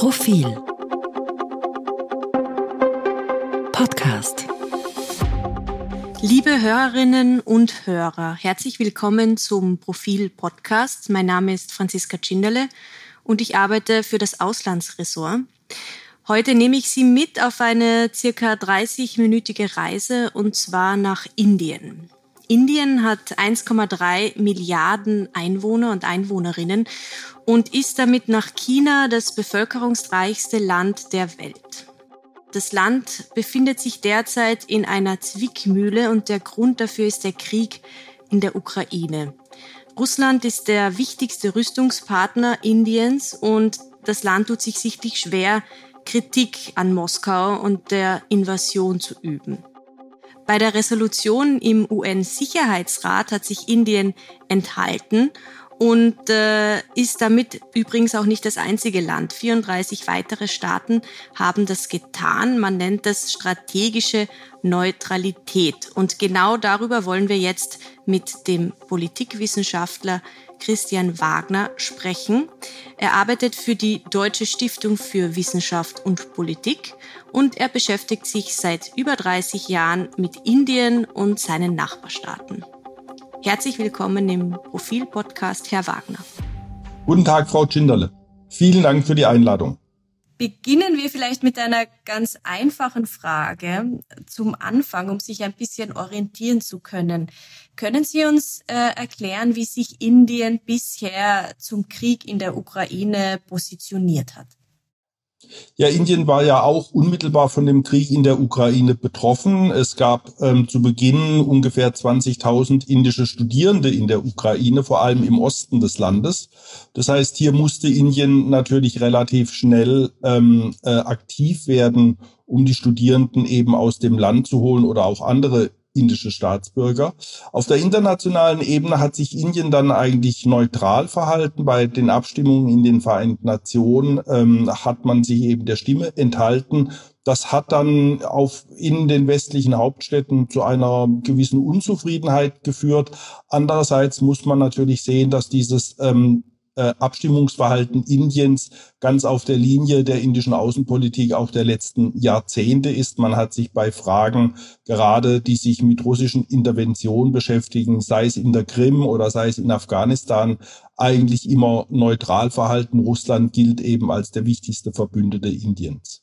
Profil Podcast Liebe Hörerinnen und Hörer, herzlich willkommen zum Profil Podcast. Mein Name ist Franziska Tschinderle und ich arbeite für das Auslandsressort. Heute nehme ich Sie mit auf eine circa 30-minütige Reise und zwar nach Indien. Indien hat 1,3 Milliarden Einwohner und Einwohnerinnen und ist damit nach China das bevölkerungsreichste Land der Welt. Das Land befindet sich derzeit in einer Zwickmühle und der Grund dafür ist der Krieg in der Ukraine. Russland ist der wichtigste Rüstungspartner Indiens und das Land tut sich sichtlich schwer, Kritik an Moskau und der Invasion zu üben. Bei der Resolution im UN-Sicherheitsrat hat sich Indien enthalten und äh, ist damit übrigens auch nicht das einzige Land. 34 weitere Staaten haben das getan. Man nennt das strategische Neutralität. Und genau darüber wollen wir jetzt mit dem Politikwissenschaftler Christian Wagner sprechen. Er arbeitet für die Deutsche Stiftung für Wissenschaft und Politik und er beschäftigt sich seit über 30 Jahren mit Indien und seinen Nachbarstaaten. Herzlich willkommen im Profil-Podcast, Herr Wagner. Guten Tag, Frau Schinderle. Vielen Dank für die Einladung. Beginnen wir vielleicht mit einer ganz einfachen Frage zum Anfang, um sich ein bisschen orientieren zu können. Können Sie uns äh, erklären, wie sich Indien bisher zum Krieg in der Ukraine positioniert hat? Ja, Indien war ja auch unmittelbar von dem Krieg in der Ukraine betroffen. Es gab ähm, zu Beginn ungefähr 20.000 indische Studierende in der Ukraine, vor allem im Osten des Landes. Das heißt, hier musste Indien natürlich relativ schnell ähm, äh, aktiv werden, um die Studierenden eben aus dem Land zu holen oder auch andere indische Staatsbürger. Auf der internationalen Ebene hat sich Indien dann eigentlich neutral verhalten. Bei den Abstimmungen in den Vereinten Nationen ähm, hat man sich eben der Stimme enthalten. Das hat dann auf, in den westlichen Hauptstädten zu einer gewissen Unzufriedenheit geführt. Andererseits muss man natürlich sehen, dass dieses ähm, äh, Abstimmungsverhalten Indiens ganz auf der Linie der indischen Außenpolitik auch der letzten Jahrzehnte ist. Man hat sich bei Fragen gerade, die sich mit russischen Interventionen beschäftigen, sei es in der Krim oder sei es in Afghanistan, eigentlich immer neutral verhalten. Russland gilt eben als der wichtigste Verbündete Indiens.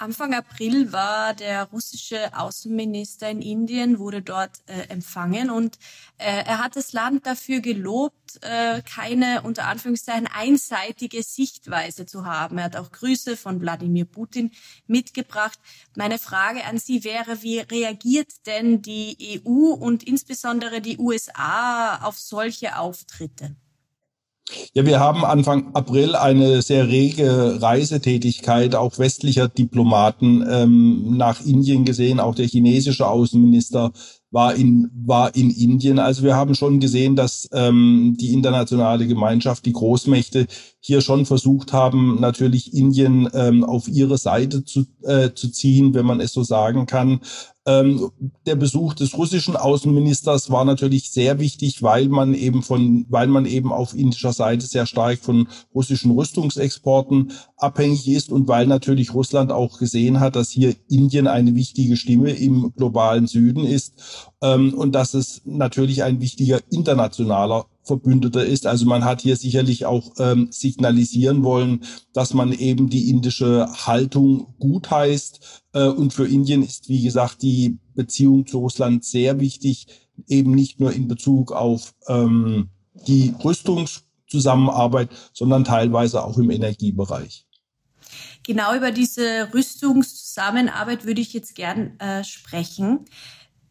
Anfang April war der russische Außenminister in Indien, wurde dort äh, empfangen und äh, er hat das Land dafür gelobt, äh, keine unter Anführungszeichen einseitige Sichtweise zu haben. Er hat auch Grüße von Wladimir Putin mitgebracht. Meine Frage an Sie wäre, wie reagiert denn die EU und insbesondere die USA auf solche Auftritte? Ja, wir haben Anfang April eine sehr rege Reisetätigkeit auch westlicher Diplomaten ähm, nach Indien gesehen. Auch der chinesische Außenminister war in, war in Indien. Also wir haben schon gesehen, dass ähm, die internationale Gemeinschaft, die Großmächte hier schon versucht haben, natürlich Indien ähm, auf ihre Seite zu, äh, zu ziehen, wenn man es so sagen kann. Ähm, der Besuch des russischen Außenministers war natürlich sehr wichtig, weil man eben von, weil man eben auf indischer Seite sehr stark von russischen Rüstungsexporten abhängig ist und weil natürlich Russland auch gesehen hat, dass hier Indien eine wichtige Stimme im globalen Süden ist ähm, und dass es natürlich ein wichtiger internationaler Verbündeter ist. Also man hat hier sicherlich auch ähm, signalisieren wollen, dass man eben die indische Haltung gut heißt. Äh, und für Indien ist, wie gesagt, die Beziehung zu Russland sehr wichtig, eben nicht nur in Bezug auf ähm, die Rüstungszusammenarbeit, sondern teilweise auch im Energiebereich. Genau über diese Rüstungszusammenarbeit würde ich jetzt gern äh, sprechen.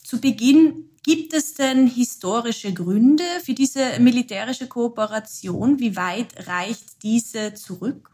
Zu Beginn Gibt es denn historische Gründe für diese militärische Kooperation? Wie weit reicht diese zurück?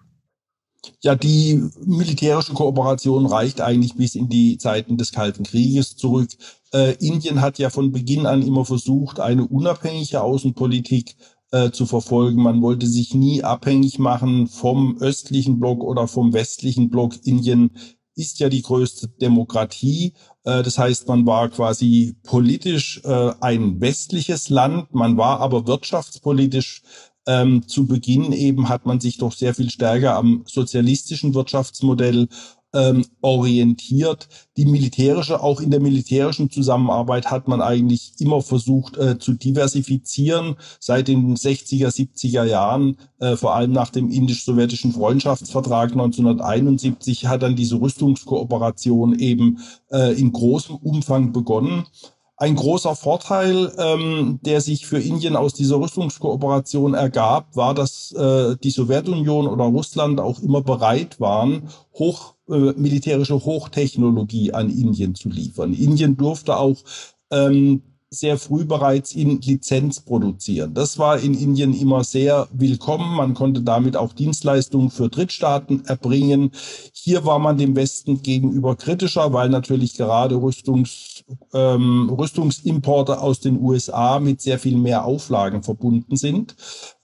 Ja, die militärische Kooperation reicht eigentlich bis in die Zeiten des Kalten Krieges zurück. Äh, Indien hat ja von Beginn an immer versucht, eine unabhängige Außenpolitik äh, zu verfolgen. Man wollte sich nie abhängig machen vom östlichen Block oder vom westlichen Block. Indien ist ja die größte Demokratie. Äh, das heißt, man war quasi politisch äh, ein westliches Land, man war aber wirtschaftspolitisch Ähm, zu Beginn eben hat man sich doch sehr viel stärker am sozialistischen Wirtschaftsmodell ähm, orientiert. Die militärische, auch in der militärischen Zusammenarbeit hat man eigentlich immer versucht äh, zu diversifizieren. Seit den 60er, 70er Jahren, äh, vor allem nach dem indisch-sowjetischen Freundschaftsvertrag 1971, hat dann diese Rüstungskooperation eben äh, in großem Umfang begonnen. Ein großer Vorteil, ähm, der sich für Indien aus dieser Rüstungskooperation ergab, war, dass äh, die Sowjetunion oder Russland auch immer bereit waren, hoch, äh, militärische Hochtechnologie an Indien zu liefern. Indien durfte auch ähm, sehr früh bereits in Lizenz produzieren. Das war in Indien immer sehr willkommen. Man konnte damit auch Dienstleistungen für Drittstaaten erbringen. Hier war man dem Westen gegenüber kritischer, weil natürlich gerade Rüstungs, ähm, Rüstungsimporte aus den USA mit sehr viel mehr Auflagen verbunden sind.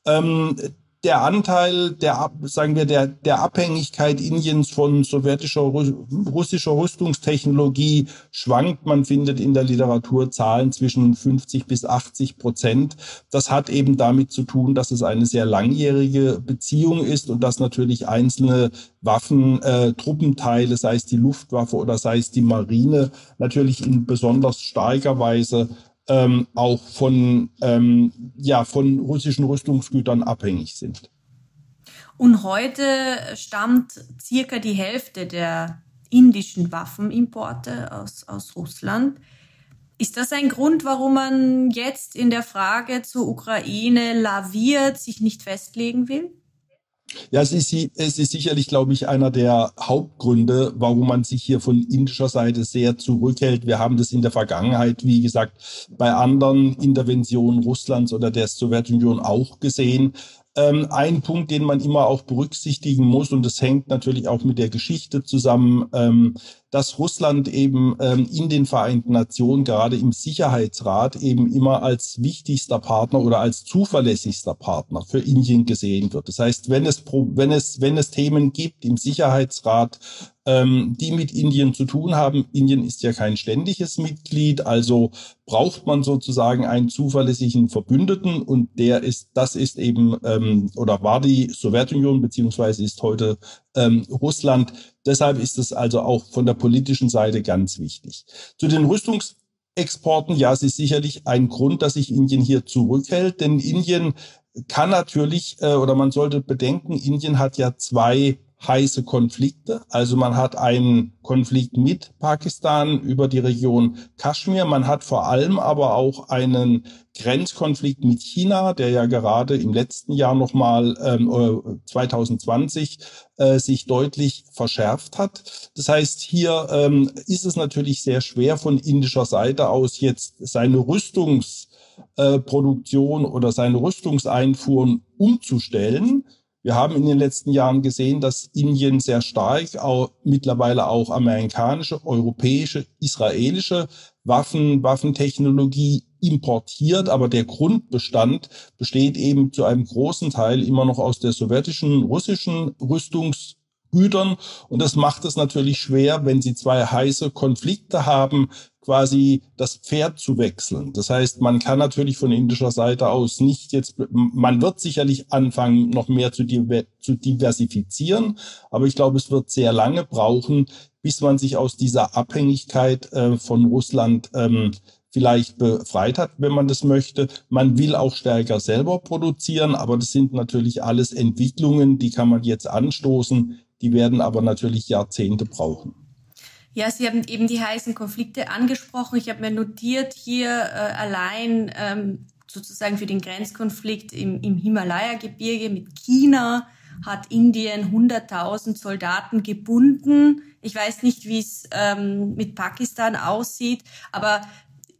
Ähm, der Anteil der, sagen wir, der, der Abhängigkeit Indiens von sowjetischer, russischer Rüstungstechnologie schwankt. Man findet in der Literatur Zahlen zwischen 50 bis 80 Prozent. Das hat eben damit zu tun, dass es eine sehr langjährige Beziehung ist und dass natürlich einzelne Waffen, äh, Truppenteile, sei es die Luftwaffe oder sei es die Marine, natürlich in besonders starker Weise ähm, auch von, ähm, ja, von russischen Rüstungsgütern abhängig sind. Und heute stammt circa die Hälfte der indischen Waffenimporte aus, aus Russland. Ist das ein Grund, warum man jetzt in der Frage zur Ukraine laviert, sich nicht festlegen will? Ja, es ist, es ist sicherlich, glaube ich, einer der Hauptgründe, warum man sich hier von indischer Seite sehr zurückhält. Wir haben das in der Vergangenheit, wie gesagt, bei anderen Interventionen Russlands oder der Sowjetunion auch gesehen. Ähm, ein Punkt, den man immer auch berücksichtigen muss, und das hängt natürlich auch mit der Geschichte zusammen, ähm, dass Russland eben ähm, in den Vereinten Nationen, gerade im Sicherheitsrat, eben immer als wichtigster Partner oder als zuverlässigster Partner für Indien gesehen wird. Das heißt, wenn es, wenn es, wenn es Themen gibt im Sicherheitsrat, ähm, die mit Indien zu tun haben. Indien ist ja kein ständiges Mitglied, also braucht man sozusagen einen zuverlässigen Verbündeten und der ist, das ist eben ähm, oder war die Sowjetunion beziehungsweise ist heute ähm, Russland. Deshalb ist es also auch von der politischen Seite ganz wichtig. Zu den Rüstungsexporten, ja, es ist sicherlich ein Grund, dass sich Indien hier zurückhält, denn Indien kann natürlich äh, oder man sollte bedenken, Indien hat ja zwei heiße Konflikte. Also man hat einen Konflikt mit Pakistan über die Region Kaschmir. Man hat vor allem aber auch einen Grenzkonflikt mit China, der ja gerade im letzten Jahr nochmal ähm, 2020 äh, sich deutlich verschärft hat. Das heißt, hier ähm, ist es natürlich sehr schwer von indischer Seite aus jetzt seine Rüstungsproduktion äh, oder seine Rüstungseinfuhren umzustellen wir haben in den letzten Jahren gesehen, dass Indien sehr stark auch, mittlerweile auch amerikanische, europäische, israelische Waffen, Waffentechnologie importiert, aber der Grundbestand besteht eben zu einem großen Teil immer noch aus der sowjetischen, russischen Rüstungs Gütern. Und das macht es natürlich schwer, wenn Sie zwei heiße Konflikte haben, quasi das Pferd zu wechseln. Das heißt, man kann natürlich von indischer Seite aus nicht jetzt, man wird sicherlich anfangen, noch mehr zu, zu diversifizieren, aber ich glaube, es wird sehr lange brauchen, bis man sich aus dieser Abhängigkeit äh, von Russland ähm, vielleicht befreit hat, wenn man das möchte. Man will auch stärker selber produzieren, aber das sind natürlich alles Entwicklungen, die kann man jetzt anstoßen, die werden aber natürlich Jahrzehnte brauchen. Ja, Sie haben eben die heißen Konflikte angesprochen. Ich habe mir notiert hier äh, allein ähm, sozusagen für den Grenzkonflikt im, im Himalaya-Gebirge mit China hat Indien 100.000 Soldaten gebunden. Ich weiß nicht, wie es ähm, mit Pakistan aussieht, aber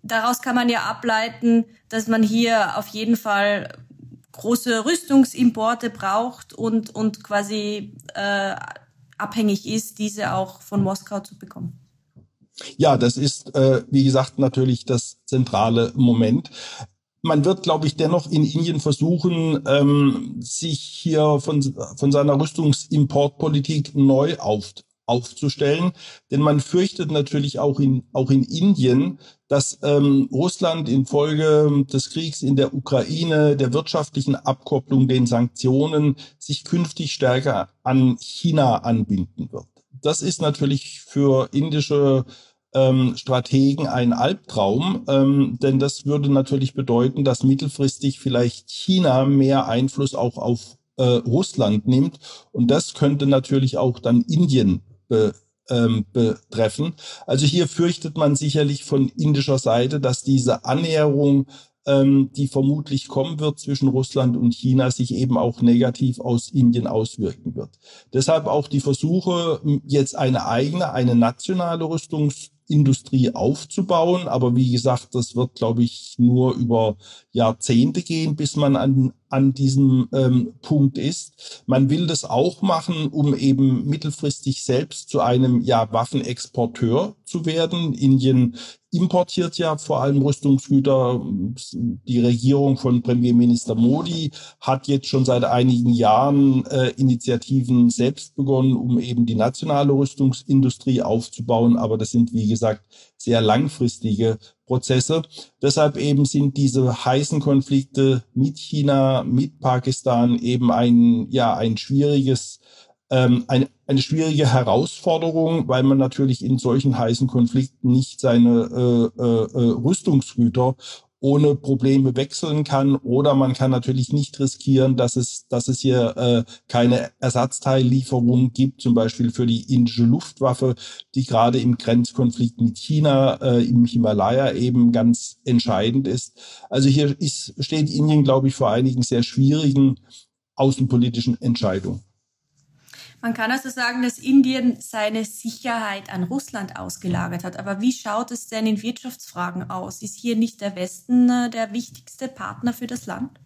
daraus kann man ja ableiten, dass man hier auf jeden Fall große Rüstungsimporte braucht und, und quasi äh, abhängig ist, diese auch von Moskau zu bekommen. Ja, das ist, äh, wie gesagt, natürlich das zentrale Moment. Man wird, glaube ich, dennoch in Indien versuchen, ähm, sich hier von, von seiner Rüstungsimportpolitik neu auf, aufzustellen. Denn man fürchtet natürlich auch in, auch in Indien, dass ähm, Russland infolge des Kriegs in der Ukraine, der wirtschaftlichen Abkopplung, den Sanktionen sich künftig stärker an China anbinden wird. Das ist natürlich für indische ähm, Strategen ein Albtraum, ähm, denn das würde natürlich bedeuten, dass mittelfristig vielleicht China mehr Einfluss auch auf äh, Russland nimmt und das könnte natürlich auch dann Indien be, ähm, betreffen. Also hier fürchtet man sicherlich von indischer Seite, dass diese Annäherung ähm, die vermutlich kommen wird zwischen Russland und China, sich eben auch negativ aus Indien auswirken wird. Deshalb auch die Versuche, jetzt eine eigene, eine nationale Rüstungs Industrie aufzubauen. Aber wie gesagt, das wird, glaube ich, nur über Jahrzehnte gehen, bis man an, an diesem ähm, Punkt ist. Man will das auch machen, um eben mittelfristig selbst zu einem ja, Waffenexporteur zu werden. Indien importiert ja vor allem Rüstungsgüter. Die Regierung von Premierminister Modi hat jetzt schon seit einigen Jahren äh, Initiativen selbst begonnen, um eben die nationale Rüstungsindustrie aufzubauen. Aber das sind, wie gesagt, sehr langfristige Prozesse. Deshalb eben sind diese heißen Konflikte mit China, mit Pakistan eben ein, ja, ein schwieriges ähm, eine, eine schwierige Herausforderung, weil man natürlich in solchen heißen Konflikten nicht seine äh, äh, äh, Rüstungsgüter ohne Probleme wechseln kann oder man kann natürlich nicht riskieren, dass es, dass es hier äh, keine Ersatzteillieferung gibt, zum Beispiel für die indische Luftwaffe, die gerade im Grenzkonflikt mit China äh, im Himalaya eben ganz entscheidend ist. Also hier ist, steht Indien, glaube ich, vor einigen sehr schwierigen außenpolitischen Entscheidungen. Man kann also sagen, dass Indien seine Sicherheit an Russland ausgelagert hat. Aber wie schaut es denn in Wirtschaftsfragen aus? Ist hier nicht der Westen äh, der wichtigste Partner für das Land?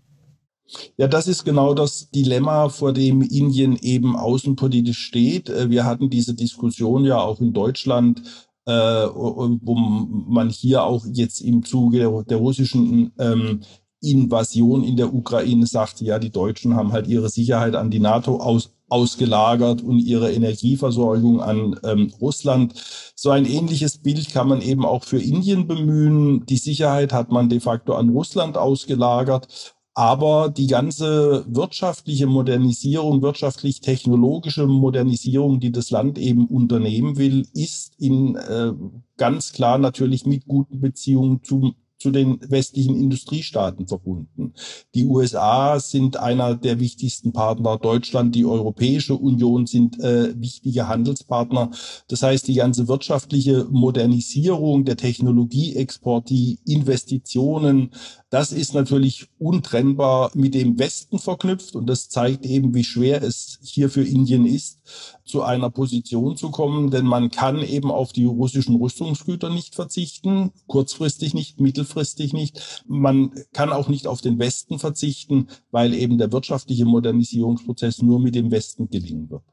Ja, das ist genau das Dilemma, vor dem Indien eben außenpolitisch steht. Äh, wir hatten diese Diskussion ja auch in Deutschland, äh, wo man hier auch jetzt im Zuge der, russischen ähm, Invasion in der Ukraine sagte, ja, die Deutschen haben halt ihre Sicherheit an die NATO aus, ausgelagert und ihre Energieversorgung an ähm, Russland. So ein ähnliches Bild kann man eben auch für Indien bemühen. Die Sicherheit hat man de facto an Russland ausgelagert. Aber die ganze wirtschaftliche Modernisierung, wirtschaftlich-technologische Modernisierung, die das Land eben unternehmen will, ist in äh, ganz klar natürlich mit guten Beziehungen zum zu den westlichen Industriestaaten verbunden. Die USA sind einer der wichtigsten Partner, Deutschland, die Europäische Union sind äh, wichtige Handelspartner. Das heißt, die ganze wirtschaftliche Modernisierung, der Technologieexport, die Investitionen, das ist natürlich untrennbar mit dem Westen verknüpft und das zeigt eben, wie schwer es hier für Indien ist, zu einer Position zu kommen, denn man kann eben auf die russischen Rüstungsgüter nicht verzichten, kurzfristig nicht, mittelfristig nicht. Man kann auch nicht auf den Westen verzichten, weil eben der wirtschaftliche Modernisierungsprozess nur mit dem Westen gelingen wird.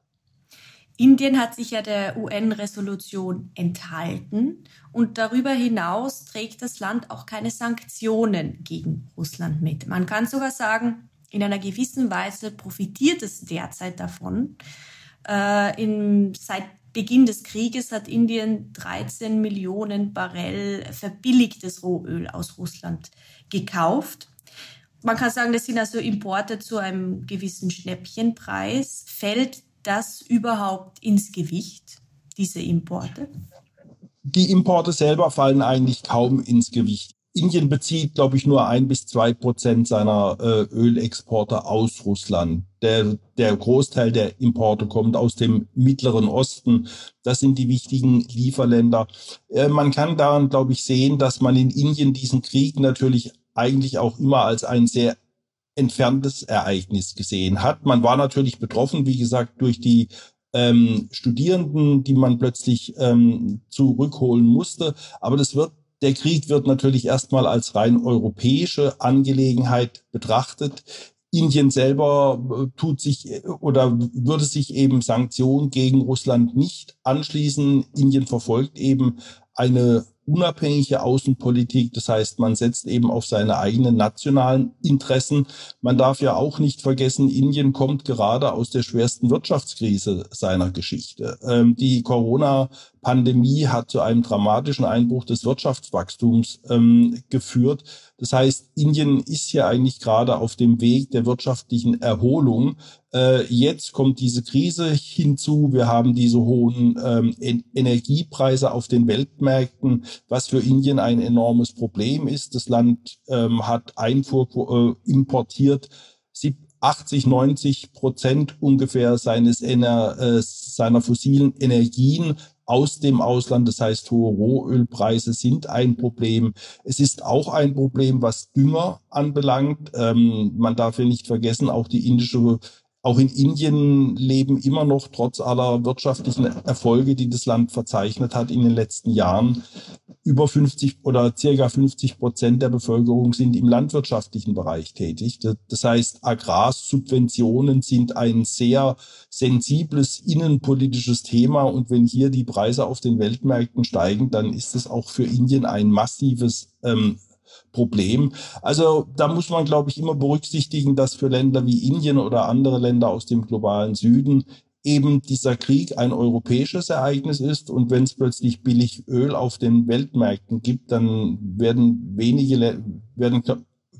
Indien hat sich ja der UN-Resolution enthalten und darüber hinaus trägt das Land auch keine Sanktionen gegen Russland mit. Man kann sogar sagen, in einer gewissen Weise profitiert es derzeit davon. Äh, in, seit Beginn des Krieges hat Indien 13 Millionen Barrel verbilligtes Rohöl aus Russland gekauft. Man kann sagen, das sind also Importe zu einem gewissen Schnäppchenpreis. Fällt das überhaupt ins Gewicht, diese Importe? Die Importe selber fallen eigentlich kaum ins Gewicht. Indien bezieht, glaube ich, nur ein bis zwei Prozent seiner äh, Ölexporte aus Russland. Der, der Großteil der Importe kommt aus dem Mittleren Osten. Das sind die wichtigen Lieferländer. Äh, man kann daran, glaube ich, sehen, dass man in Indien diesen Krieg natürlich eigentlich auch immer als ein sehr entferntes Ereignis gesehen hat. Man war natürlich betroffen, wie gesagt, durch die ähm, Studierenden, die man plötzlich ähm, zurückholen musste. Aber das wird, der Krieg wird natürlich erstmal als rein europäische Angelegenheit betrachtet. Indien selber äh, tut sich äh, oder würde sich eben Sanktionen gegen Russland nicht anschließen. Indien verfolgt eben eine unabhängige Außenpolitik. Das heißt, man setzt eben auf seine eigenen nationalen Interessen. Man darf ja auch nicht vergessen, Indien kommt gerade aus der schwersten Wirtschaftskrise seiner Geschichte. Ähm, die Corona-Pandemie hat zu einem dramatischen Einbruch des Wirtschaftswachstums ähm, geführt. Das heißt, Indien ist ja eigentlich gerade auf dem Weg der wirtschaftlichen Erholung. Äh, jetzt kommt diese Krise hinzu. Wir haben diese hohen ähm, Energiepreise auf den Weltmärkten, was für Indien ein enormes Problem ist. Das Land ähm, hat Einfuhr äh, importiert. 80, 90 Prozent ungefähr seines Ener, äh, seiner fossilen Energien aus dem Ausland. Das heißt, hohe Rohölpreise sind ein Problem. Es ist auch ein Problem, was Dünger anbelangt. Ähm, man darf ja nicht vergessen, auch die indische auch in Indien leben immer noch trotz aller wirtschaftlichen Erfolge, die das Land verzeichnet hat in den letzten Jahren, über 50 oder circa 50 Prozent der Bevölkerung sind im landwirtschaftlichen Bereich tätig. Das heißt, Agrarsubventionen sind ein sehr sensibles innenpolitisches Thema. Und wenn hier die Preise auf den Weltmärkten steigen, dann ist es auch für Indien ein massives ähm, Problem. Also da muss man, glaube ich, immer berücksichtigen, dass für Länder wie Indien oder andere Länder aus dem globalen Süden eben dieser Krieg ein europäisches Ereignis ist und wenn es plötzlich billig Öl auf den Weltmärkten gibt, dann werden wenige werden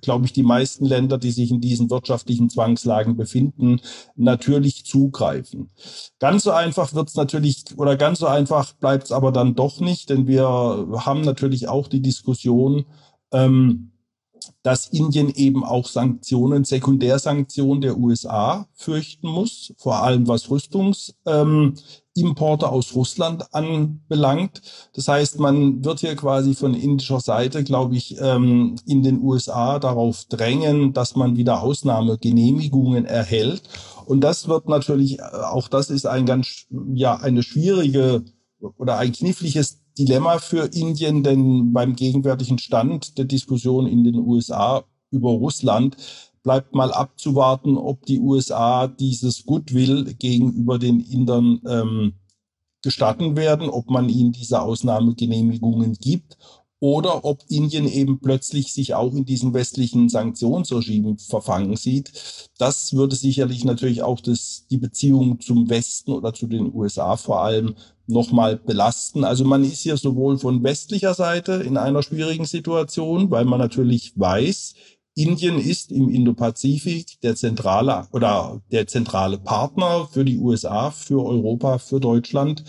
glaube ich die meisten Länder, die sich in diesen wirtschaftlichen Zwangslagen befinden, natürlich zugreifen. Ganz so einfach wird es natürlich oder ganz so einfach bleibt es aber dann doch nicht, denn wir haben natürlich auch die Diskussion ähm, dass Indien eben auch Sanktionen, Sekundärsanktionen der USA fürchten muss, vor allem was Rüstungsimporte ähm, aus Russland anbelangt. Das heißt, man wird hier quasi von indischer Seite, glaube ich, ähm, in den USA darauf drängen, dass man wieder Ausnahmegenehmigungen erhält. Und das wird natürlich, äh, auch das ist ein ganz, ja, eine schwierige oder ein kniffliges Dilemma für Indien, denn beim gegenwärtigen Stand der Diskussion in den USA über Russland bleibt mal abzuwarten, ob die USA dieses Goodwill gegenüber den Indern ähm, gestatten werden, ob man ihnen diese Ausnahmegenehmigungen gibt oder ob Indien eben plötzlich sich auch in diesem westlichen Sanktionsregime verfangen sieht. Das würde sicherlich natürlich auch das, die Beziehung zum Westen oder zu den USA vor allem nochmal belasten. Also man ist hier sowohl von westlicher Seite in einer schwierigen Situation, weil man natürlich weiß, Indien ist im Indopazifik der zentrale oder der zentrale Partner für die USA, für Europa, für Deutschland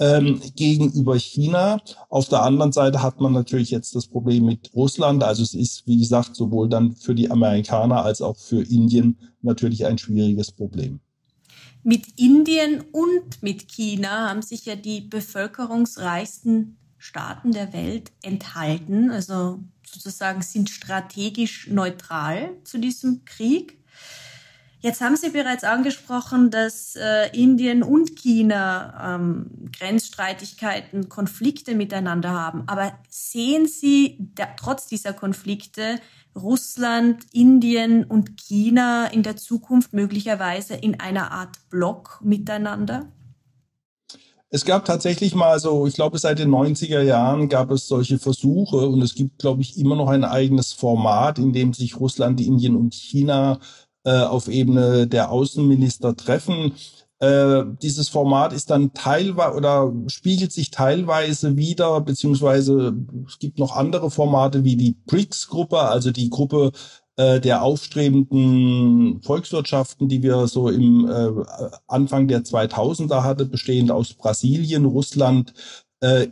ähm, gegenüber China. Auf der anderen Seite hat man natürlich jetzt das Problem mit Russland. Also es ist, wie gesagt, sowohl dann für die Amerikaner als auch für Indien natürlich ein schwieriges Problem. Mit Indien und mit China haben sich ja die bevölkerungsreichsten Staaten der Welt enthalten, also sozusagen sind strategisch neutral zu diesem Krieg. Jetzt haben Sie bereits angesprochen, dass äh, Indien und China ähm, Grenzstreitigkeiten, Konflikte miteinander haben. Aber sehen Sie da, trotz dieser Konflikte Russland, Indien und China in der Zukunft möglicherweise in einer Art Block miteinander? Es gab tatsächlich mal so, ich glaube, seit den 90er Jahren gab es solche Versuche und es gibt, glaube ich, immer noch ein eigenes Format, in dem sich Russland, Indien und China äh, auf Ebene der Außenminister treffen. Äh, dieses Format ist dann teilweise oder spiegelt sich teilweise wieder, beziehungsweise es gibt noch andere Formate wie die BRICS-Gruppe, also die Gruppe äh, der aufstrebenden Volkswirtschaften, die wir so im Anfang der 2000er hatte, bestehend aus Brasilien, Russland,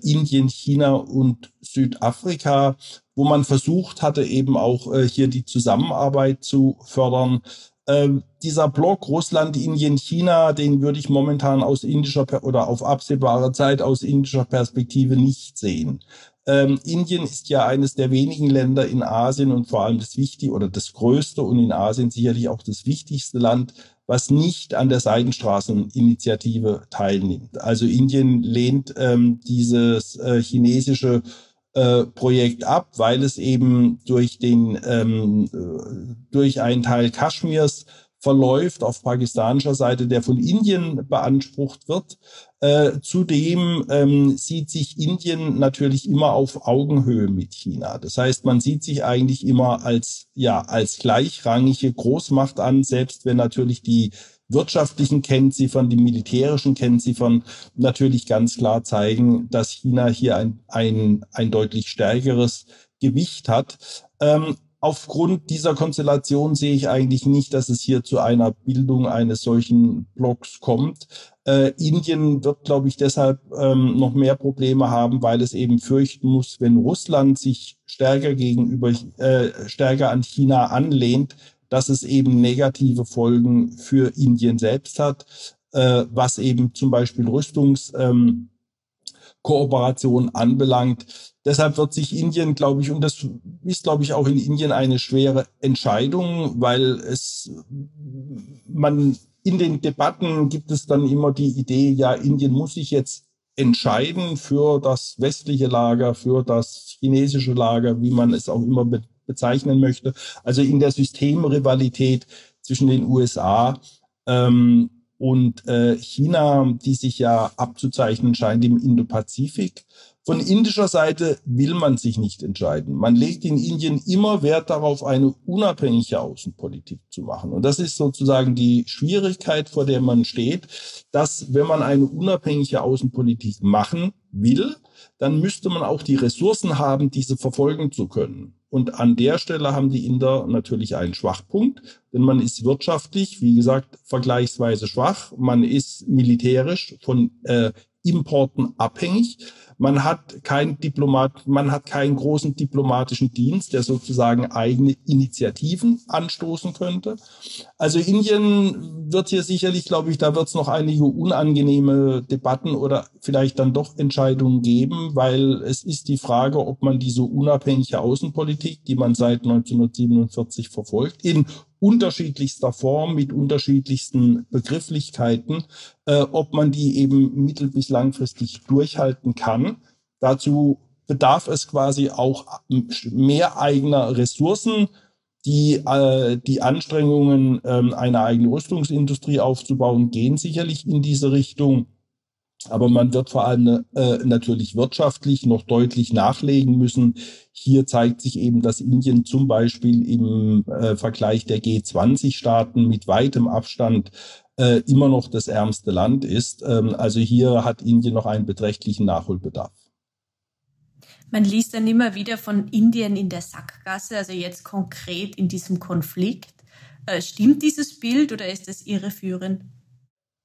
Indien, China und Südafrika, wo man versucht hatte, eben auch äh, hier die Zusammenarbeit zu fördern. Ähm, dieser Block Russland, Indien, China, den würde ich momentan aus indischer oder auf absehbare Zeit aus indischer Perspektive nicht sehen. Ähm, Indien ist ja eines der wenigen Länder in Asien und vor allem das wichtige oder das größte und in Asien sicherlich auch das wichtigste Land, was nicht an der Seidenstraßeninitiative teilnimmt. Also Indien lehnt ähm, dieses äh, chinesische äh, Projekt ab, weil es eben durch den ähm, äh, durch einen Teil Kaschmirs verläuft auf pakistanischer Seite, der von Indien beansprucht wird. Äh, zudem ähm, sieht sich Indien natürlich immer auf Augenhöhe mit China. Das heißt, man sieht sich eigentlich immer als, ja, als gleichrangige Großmacht an, selbst wenn natürlich die wirtschaftlichen Kennziffern, die militärischen Kennziffern natürlich ganz klar zeigen, dass China hier ein, ein, ein deutlich stärkeres Gewicht hat. Ähm, aufgrund dieser Konstellation sehe ich eigentlich nicht, dass es hier zu einer Bildung eines solchen Blocks kommt. Äh, Indien wird, glaube ich, deshalb ähm, noch mehr Probleme haben, weil es eben fürchten muss, wenn Russland sich stärker gegenüber, äh, stärker an China anlehnt, dass es eben negative Folgen für Indien selbst hat, äh, was eben zum Beispiel Rüstungskooperation ähm, anbelangt. Deshalb wird sich Indien, glaube ich, und das ist, glaube ich, auch in Indien eine schwere Entscheidung, weil es man in den Debatten gibt es dann immer die Idee, ja, Indien muss sich jetzt entscheiden für das westliche Lager, für das chinesische Lager, wie man es auch immer bezeichnen möchte. Also in der Systemrivalität zwischen den USA ähm, und äh, China, die sich ja abzuzeichnen scheint im Indo-Pazifik. Von indischer Seite will man sich nicht entscheiden. Man legt in Indien immer Wert darauf, eine unabhängige Außenpolitik zu machen. Und das ist sozusagen die Schwierigkeit, vor der man steht, dass wenn man eine unabhängige Außenpolitik machen will, dann müsste man auch die Ressourcen haben, diese verfolgen zu können. Und an der Stelle haben die Inder natürlich einen Schwachpunkt, denn man ist wirtschaftlich, wie gesagt, vergleichsweise schwach. Man ist militärisch von äh, Importen abhängig. Man hat kein Diplomat, man hat keinen großen diplomatischen Dienst, der sozusagen eigene Initiativen anstoßen könnte. Also Indien wird hier sicherlich, glaube ich, da wird es noch einige unangenehme Debatten oder vielleicht dann doch Entscheidungen geben, weil es ist die Frage, ob man diese unabhängige Außenpolitik, die man seit 1947 verfolgt, in unterschiedlichster Form mit unterschiedlichsten Begrifflichkeiten, äh, ob man die eben mittel- bis langfristig durchhalten kann. Dazu bedarf es quasi auch mehr eigener Ressourcen, die, äh, die Anstrengungen, ähm, eine eigene Rüstungsindustrie aufzubauen, gehen sicherlich in diese Richtung. Aber man wird vor allem äh, natürlich wirtschaftlich noch deutlich nachlegen müssen. Hier zeigt sich eben, dass Indien zum Beispiel im äh, Vergleich der G20-Staaten mit weitem Abstand äh, immer noch das ärmste Land ist. Ähm, also hier hat Indien noch einen beträchtlichen Nachholbedarf. Man liest dann immer wieder von Indien in der Sackgasse, also jetzt konkret in diesem Konflikt. Äh, stimmt dieses Bild oder ist das irreführend?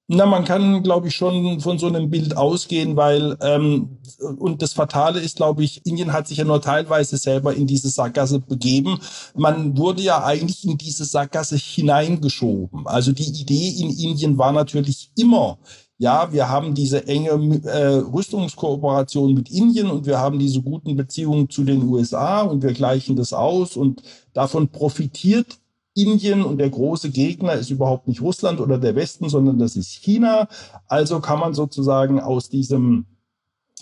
Na, man kann, glaube ich, schon von so einem Bild ausgehen, weil ähm, und das Fatale ist, glaube ich, Indien hat sich ja nur teilweise selber in diese Sackgasse begeben. Man wurde ja eigentlich in diese Sackgasse hineingeschoben. Also die Idee in Indien war natürlich immer, ja, wir haben diese enge äh, Rüstungskooperation mit Indien und wir haben diese guten Beziehungen zu den USA und wir gleichen das aus und davon profitiert Indien und der große Gegner ist überhaupt nicht Russland oder der Westen, sondern das ist China. Also kann man sozusagen aus diesem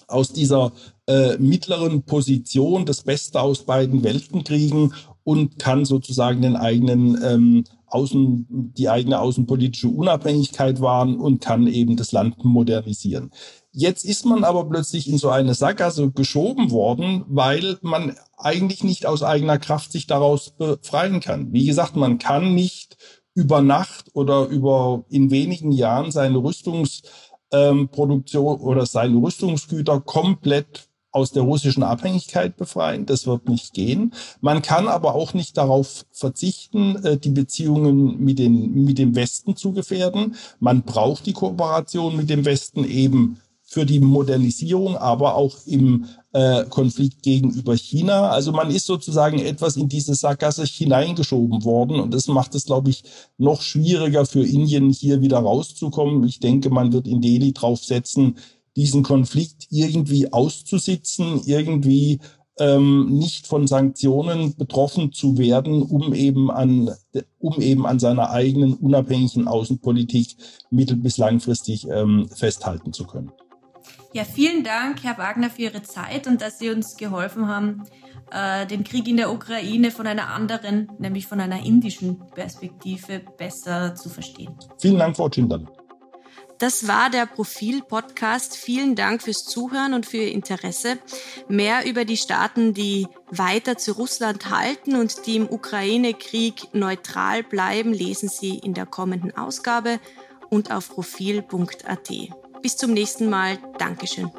aus dieser äh, mittleren Position das Beste aus beiden Welten kriegen und kann sozusagen den eigenen ähm, Außen, die eigene außenpolitische Unabhängigkeit wahren und kann eben das Land modernisieren. Jetzt ist man aber plötzlich in so eine Sackgasse geschoben worden, weil man eigentlich nicht aus eigener Kraft sich daraus befreien kann. Wie gesagt, man kann nicht über Nacht oder über in wenigen Jahren seine Rüstungsproduktion ähm, oder seine Rüstungsgüter komplett aus der russischen Abhängigkeit befreien. Das wird nicht gehen. Man kann aber auch nicht darauf verzichten, äh, die Beziehungen mit, den, mit dem Westen zu gefährden. Man braucht die Kooperation mit dem Westen eben für die Modernisierung, aber auch im äh, Konflikt gegenüber China. Also man ist sozusagen etwas in diese Sackgasse hineingeschoben worden und das macht es, glaube ich, noch schwieriger für Indien hier wieder rauszukommen. Ich denke, man wird in Delhi drauf setzen, diesen Konflikt irgendwie auszusitzen, irgendwie ähm, nicht von Sanktionen betroffen zu werden, um eben an, um eben an seiner eigenen unabhängigen Außenpolitik mittel- bis langfristig ähm, festhalten zu können. Ja, vielen Dank, Herr Wagner, für Ihre Zeit und dass Sie uns geholfen haben, äh, den Krieg in der Ukraine von einer anderen, nämlich von einer indischen Perspektive besser zu verstehen. Vielen Dank, Frau Schindler. Das war der Profil-Podcast. Vielen Dank fürs Zuhören und für Ihr Interesse. Mehr über die Staaten, die weiter zu Russland halten und die im Ukraine-Krieg neutral bleiben, lesen Sie in der kommenden Ausgabe und auf profil.at. Bis zum nächsten Mal. Dankeschön.